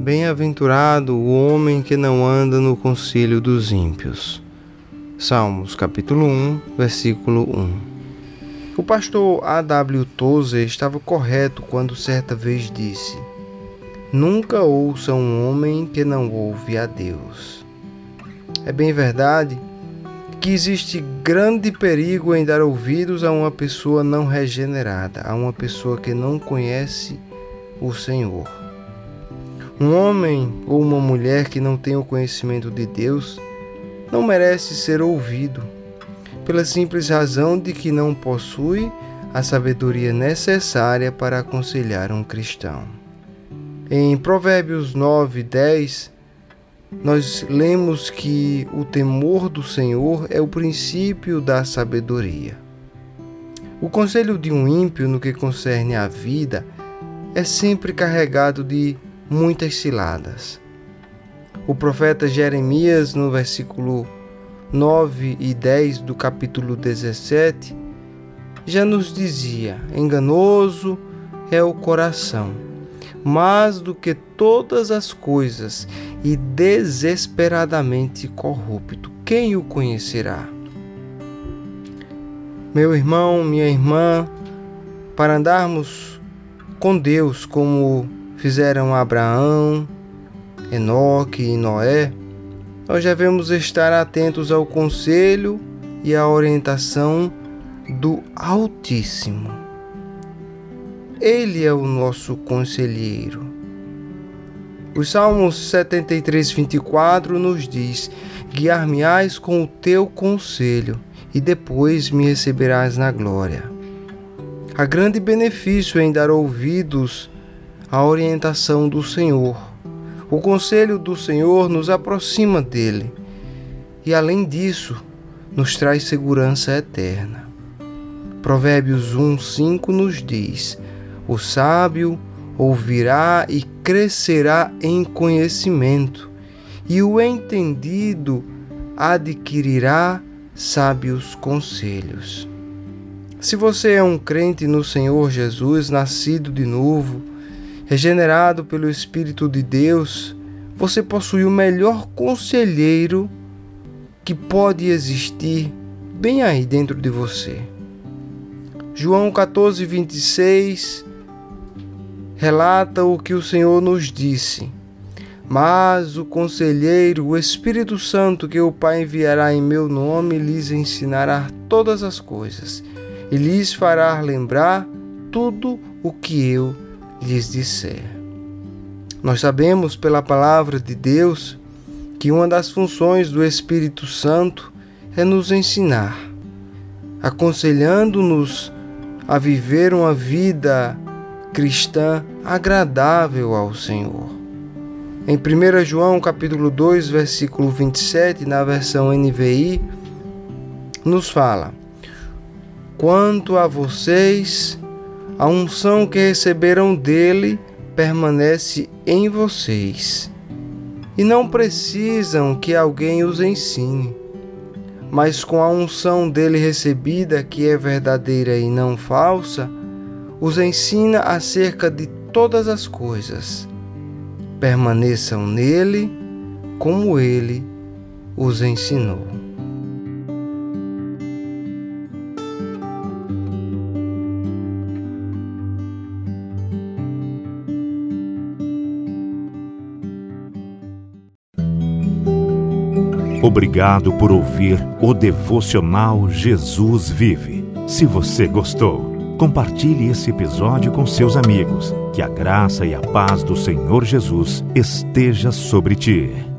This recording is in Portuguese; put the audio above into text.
Bem-aventurado o homem que não anda no conselho dos ímpios. Salmos capítulo 1, versículo 1. O pastor A.W. Tozer estava correto quando certa vez disse: Nunca ouça um homem que não ouve a Deus. É bem verdade que existe grande perigo em dar ouvidos a uma pessoa não regenerada, a uma pessoa que não conhece o Senhor. Um homem ou uma mulher que não tem o conhecimento de Deus não merece ser ouvido, pela simples razão de que não possui a sabedoria necessária para aconselhar um cristão. Em Provérbios 9, 10, nós lemos que o temor do Senhor é o princípio da sabedoria. O conselho de um ímpio no que concerne à vida é sempre carregado de muitas ciladas. O profeta Jeremias, no versículo 9 e 10 do capítulo 17, já nos dizia: enganoso é o coração, mais do que todas as coisas, e desesperadamente corrupto. Quem o conhecerá? Meu irmão, minha irmã, para andarmos com Deus como fizeram Abraão, Enoque e Noé, nós devemos estar atentos ao conselho e à orientação do Altíssimo. Ele é o nosso conselheiro. O Salmos 73, 24 nos diz: Guiar-me-ás com o teu conselho, e depois me receberás na glória. Há grande benefício em dar ouvidos a orientação do Senhor. O conselho do Senhor nos aproxima dele e, além disso, nos traz segurança eterna. Provérbios 1:5 nos diz: O sábio ouvirá e crescerá em conhecimento, e o entendido adquirirá sábios conselhos. Se você é um crente no Senhor Jesus, nascido de novo, regenerado pelo Espírito de Deus, você possui o melhor conselheiro que pode existir bem aí dentro de você. João 14, 26 relata o que o Senhor nos disse. Mas o conselheiro, o Espírito Santo, que o Pai enviará em meu nome, lhes ensinará todas as coisas e lhes fará lembrar tudo o que eu lhes disser. Nós sabemos pela palavra de Deus que uma das funções do Espírito Santo é nos ensinar, aconselhando-nos a viver uma vida cristã agradável ao Senhor. Em 1 João capítulo 2, versículo 27, na versão NVI, nos fala: Quanto a vocês, a unção que receberam dele permanece em vocês. E não precisam que alguém os ensine, mas com a unção dele recebida, que é verdadeira e não falsa, os ensina acerca de todas as coisas. Permaneçam nele como ele os ensinou. Obrigado por ouvir o devocional Jesus Vive. Se você gostou, compartilhe esse episódio com seus amigos. Que a graça e a paz do Senhor Jesus esteja sobre ti.